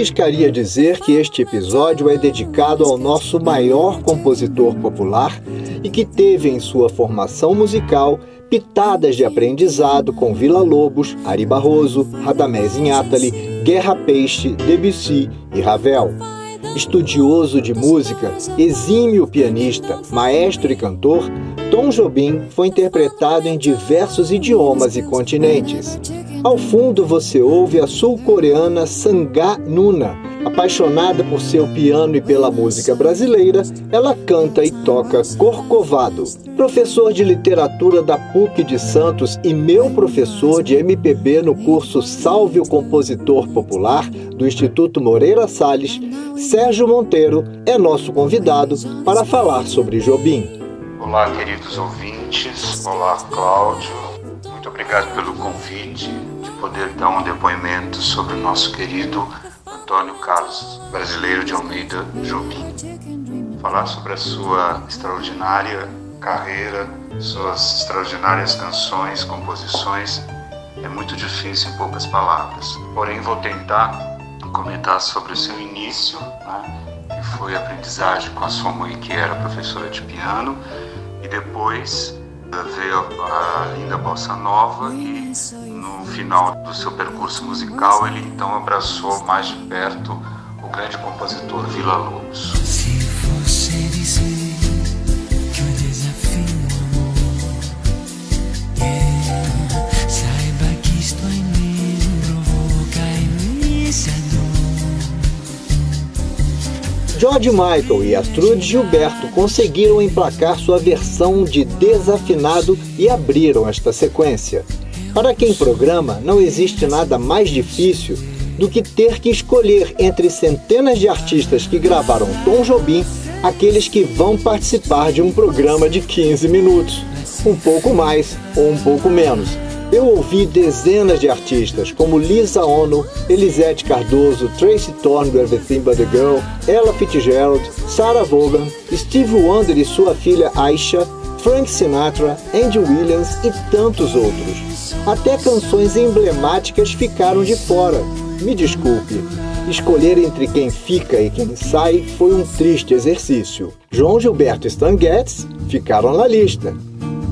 Arriscaria dizer que este episódio é dedicado ao nosso maior compositor popular e que teve em sua formação musical pitadas de aprendizado com Vila Lobos, Ari Barroso, Radamés Inátali, Guerra Peixe, Debussy e Ravel. Estudioso de música, exímio pianista, maestro e cantor, Tom Jobim foi interpretado em diversos idiomas e continentes. Ao fundo você ouve a sul-coreana Sangha Nuna. Apaixonada por seu piano e pela música brasileira, ela canta e toca Corcovado. Professor de literatura da PUC de Santos e meu professor de MPB no curso Salve o Compositor Popular do Instituto Moreira Salles, Sérgio Monteiro é nosso convidado para falar sobre Jobim. Olá, queridos ouvintes. Olá, Cláudio. Muito obrigado pelo convite de poder dar um depoimento sobre o nosso querido Antônio Carlos, brasileiro de Almeida Jobim. Falar sobre a sua extraordinária carreira, suas extraordinárias canções, composições, é muito difícil em poucas palavras. Porém, vou tentar comentar sobre o seu início, né, foi aprendizagem com a sua mãe, que era professora de piano, e depois eh, veio a, linda bossa nova e no final do seu percurso musical ele então abraçou mais de perto o grande compositor Vila Lobos. Se você George Michael e Astrud Gilberto conseguiram emplacar sua versão de desafinado e abriram esta sequência. Para quem programa, não existe nada mais difícil do que ter que escolher entre centenas de artistas que gravaram Tom Jobim aqueles que vão participar de um programa de 15 minutos, um pouco mais ou um pouco menos. Eu ouvi dezenas de artistas como Lisa Ono, Elisete Cardoso, Tracy Thorn do Everything But The Girl, Ella Fitzgerald, Sarah Vaughan, Steve Wonder e sua filha Aisha, Frank Sinatra, Andy Williams e tantos outros. Até canções emblemáticas ficaram de fora. Me desculpe, escolher entre quem fica e quem sai foi um triste exercício. João Gilberto e Stan Getz ficaram na lista,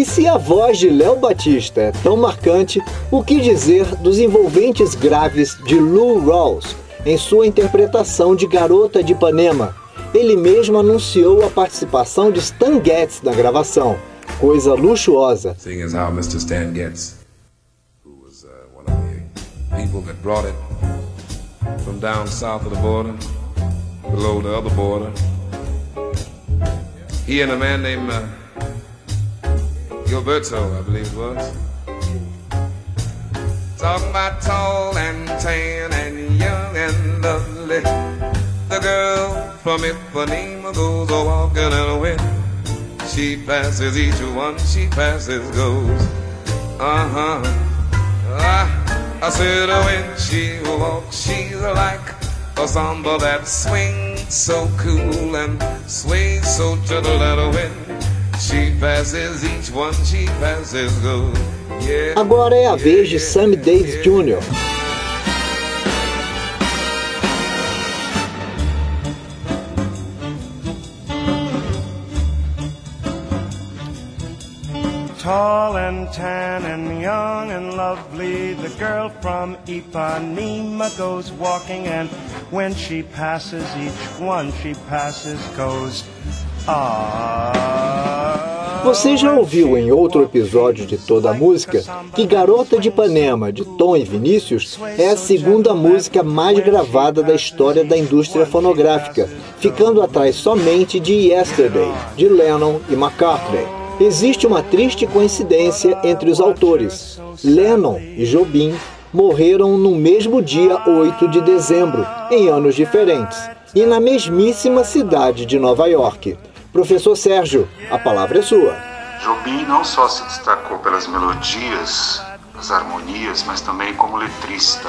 E se a voz de Léo Batista é tão marcante, o que dizer dos envolventes graves de Lou Rawls em sua interpretação de Garota de Ipanema? Ele mesmo anunciou a participação de Stan Getz na gravação, coisa luxuosa. Seeing as how Mr. Stan Getz, who was uh, one of the people that brought it from down south of the border, below the other border, he and a man uh, Gilberto, I believe it was. Talking about tall and tan and young and lovely. The girl from Ipanema goes a walking and a. She passes each one, she passes goes. Uh-huh. I, I said when she walks, she's like a samba that swings so cool and sways so gentle that a wind Agora é a vez de Sammy Davis Jr. Tall and tan and young and lovely, the girl from Ipanema goes walking, and when she passes, each one she passes goes, ah. Você já ouviu em outro episódio de toda a música que Garota de Ipanema, de Tom e Vinícius, é a segunda música mais gravada da história da indústria fonográfica, ficando atrás somente de Yesterday, de Lennon e McCartney. Existe uma triste coincidência entre os autores. Lennon e Jobim morreram no mesmo dia 8 de dezembro, em anos diferentes, e na mesmíssima cidade de Nova York. Professor Sérgio, a palavra é sua. Jobim não só se destacou pelas melodias, as harmonias, mas também como letrista.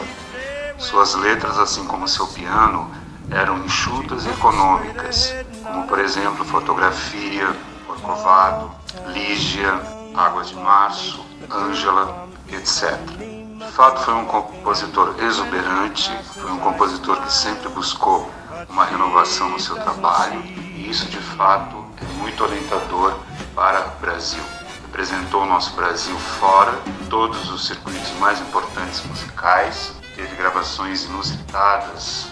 Suas letras, assim como seu piano, eram enxutas e econômicas, como por exemplo fotografia, Corcovado, Lígia, Água de Março, Ângela, etc. De fato, foi um compositor exuberante, foi um compositor que sempre buscou uma renovação no seu trabalho isso, de fato, é muito orientador para o Brasil. Representou o nosso Brasil fora, todos os circuitos mais importantes musicais, teve gravações inusitadas,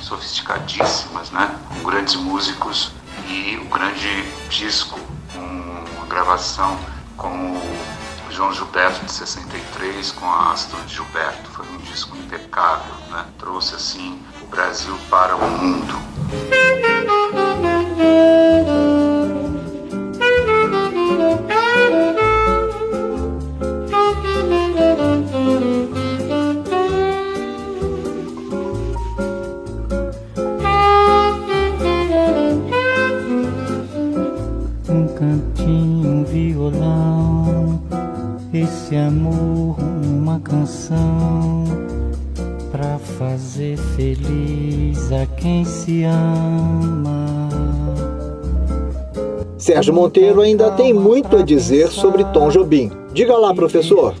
sofisticadíssimas, né? com grandes músicos e o grande disco gravação com o João Gilberto de 63 com a Astro de Gilberto. Foi um disco impecável, né? Trouxe assim o Brasil para o mundo. Para fazer feliz a quem se ama. Sérgio Monteiro ainda tem muito a dizer sobre Tom Jobim. Diga lá, professor.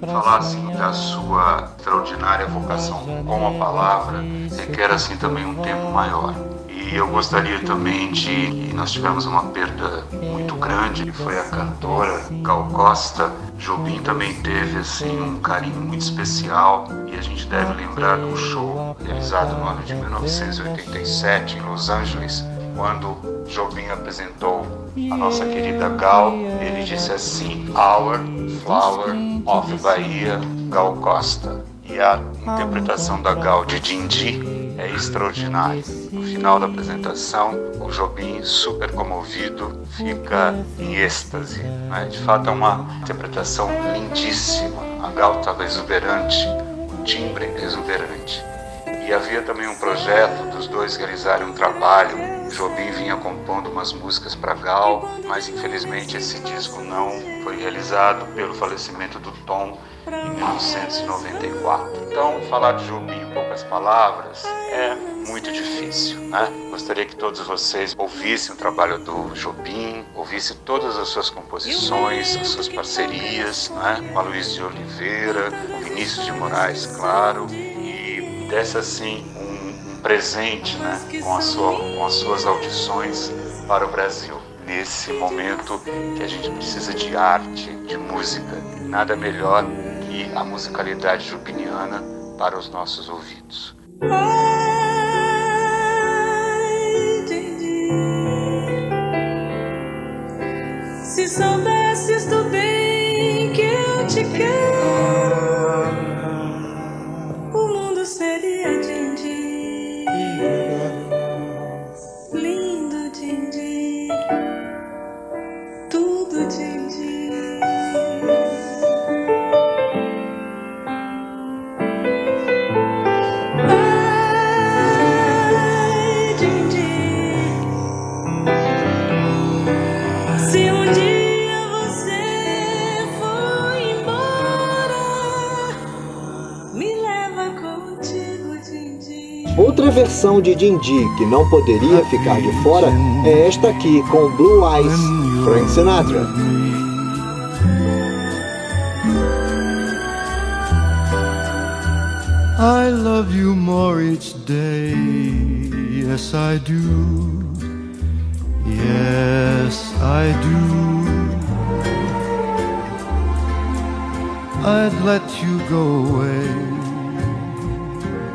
Falar assim da sua extraordinária vocação com a palavra requer assim também um tempo maior. E eu gostaria também de. Nós tivemos uma perda muito grande, que foi a cantora Gal Costa. Jobim também teve assim, um carinho muito especial e a gente deve lembrar de um show realizado no ano de 1987 em Los Angeles, quando Jobim apresentou a nossa querida Gal. Ele disse assim: Our Flower of Bahia, Gal Costa. E a interpretação da Gal de Dindi é extraordinário. Final da apresentação, o Jobim, super comovido, fica em êxtase. Né? De fato, é uma interpretação lindíssima. A Gal estava exuberante, o timbre exuberante. E havia também um projeto dos dois realizarem um trabalho. O Jobim vinha compondo umas músicas para Gal, mas infelizmente esse disco não foi realizado pelo falecimento do Tom em 1994. Então, falar de Jobim em poucas palavras é muito difícil, né? Gostaria que todos vocês ouvissem o trabalho do Jobim, ouvissem todas as suas composições, as suas parcerias, né? Com a Luiz de Oliveira, com Vinícius de Moraes, claro, e desse assim um, um presente, né? Com, sua, com as suas audições para o Brasil nesse momento que a gente precisa de arte, de música. Nada melhor e a musicalidade jubiniana para os nossos ouvidos. Se soubesses Versão de Dindi que não poderia ficar de fora é esta aqui com Blue Eyes. Frank Sinatra. I love you more each day. Yes, I do. Yes, I do. I'd let you go away.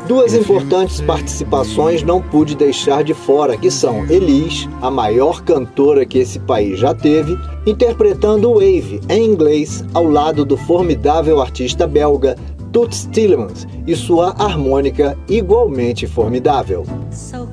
Duas importantes participações não pude deixar de fora, que são Elis, a maior cantora que esse país já teve, interpretando Wave em inglês ao lado do formidável artista belga Toots Tillemans e sua harmônica igualmente formidável. So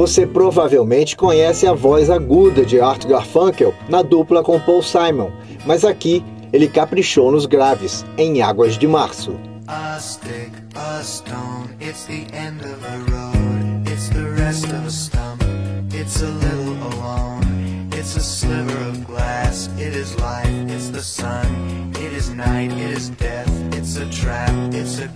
Você provavelmente conhece a voz aguda de Art Garfunkel na dupla com Paul Simon, mas aqui ele caprichou nos graves, em Águas de Março. A stick, a stone, it's the end of the road. It's the rest of a stump. It's a little alone. It's a sliver of glass. It is life, it's the sun. It is night, it is death. It's a trap, it's a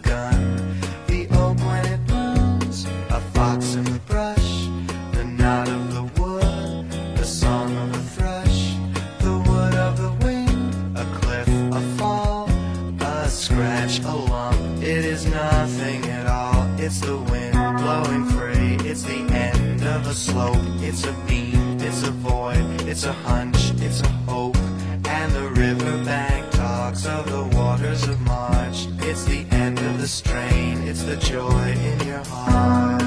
It's a hunch. It's a hope. And the riverbank talks of the waters of March. It's the end of the strain. It's the joy in your heart.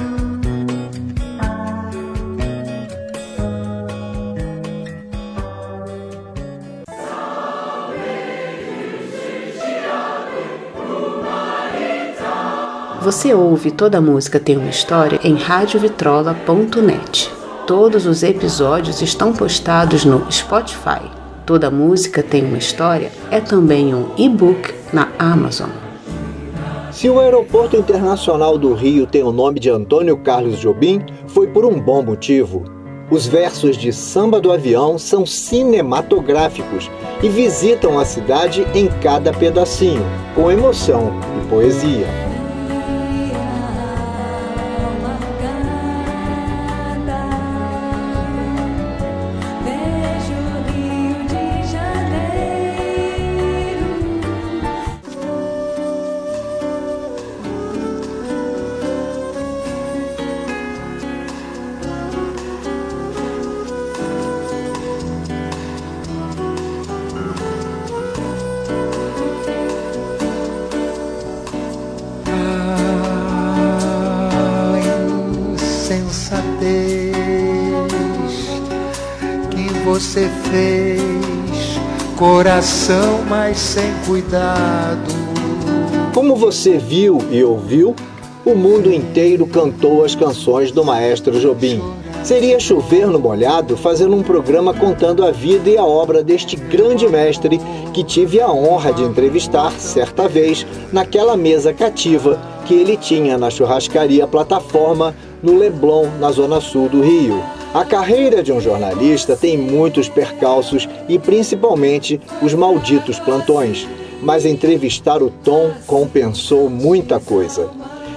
Você ouve Toda Música Tem Uma História em radiovitrola.net. Todos os episódios estão postados no Spotify. Toda Música Tem Uma História é também um e-book na Amazon. Se o Aeroporto Internacional do Rio tem o nome de Antônio Carlos Jobim, foi por um bom motivo. Os versos de Samba do Avião são cinematográficos e visitam a cidade em cada pedacinho, com emoção e poesia. Você fez, coração, mas sem cuidado. Como você viu e ouviu, o mundo inteiro cantou as canções do maestro Jobim. Seria chover no molhado fazendo um programa contando a vida e a obra deste grande mestre que tive a honra de entrevistar certa vez naquela mesa cativa que ele tinha na churrascaria Plataforma, no Leblon, na zona sul do Rio. A carreira de um jornalista tem muitos percalços e principalmente os malditos plantões, mas entrevistar o Tom compensou muita coisa.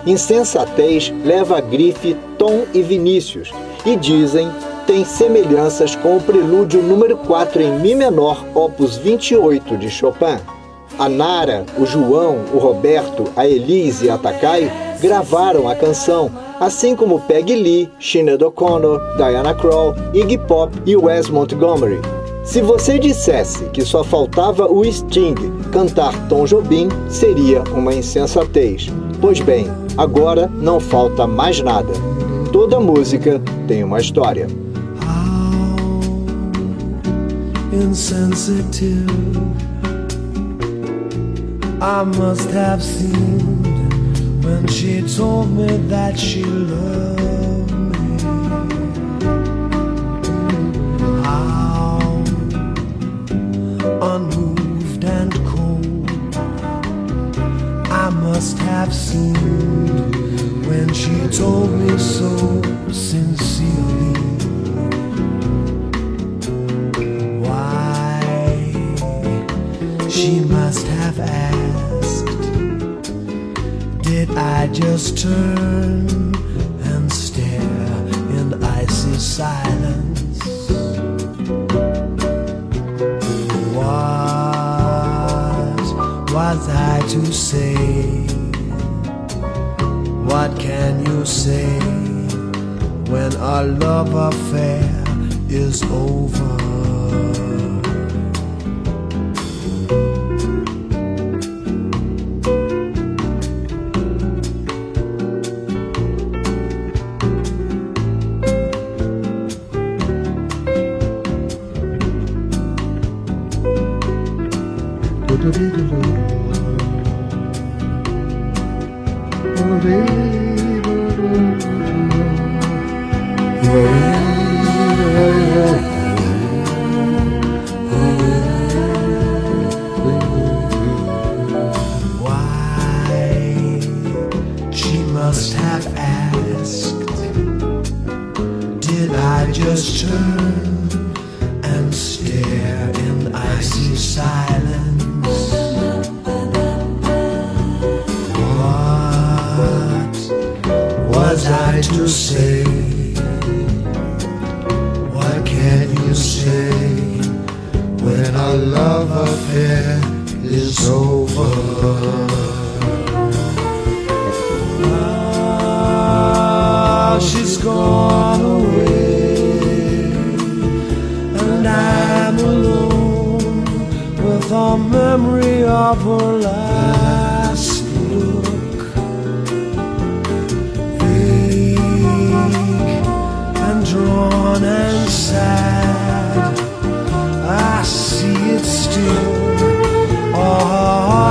Insensatez leva a grife Tom e Vinícius e dizem tem semelhanças com o prelúdio número 4 em Mi menor, opus 28 de Chopin. A Nara, o João, o Roberto, a Elise e a Takai gravaram a canção, assim como Peggy Lee, Sinead O'Connor, Diana Krall, Iggy Pop e Wes Montgomery. Se você dissesse que só faltava o Sting cantar Tom Jobim, seria uma insensatez. Pois bem, agora não falta mais nada. Toda música tem uma história. insensitive. I must have when she told me that she loved me. How unmoved and cold I must have seemed when she told me so sincerely. Why she must have asked just turn and stare in icy silence? What was I to say? What can you say when our love affair is over? Must have asked Did I just turn To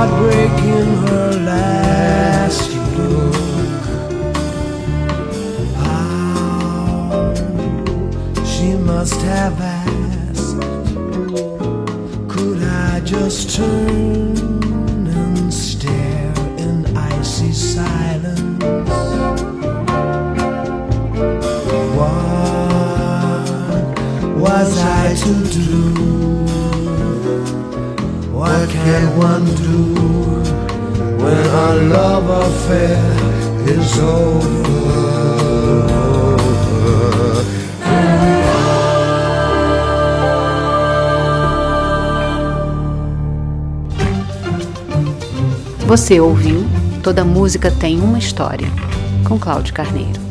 heartbreak in her last look. How she must have asked, could I just turn and stare in icy silence? What was I to do? What can one do when our love affair is over? Você ouviu Toda Música Tem Uma História, com Cláudio Carneiro.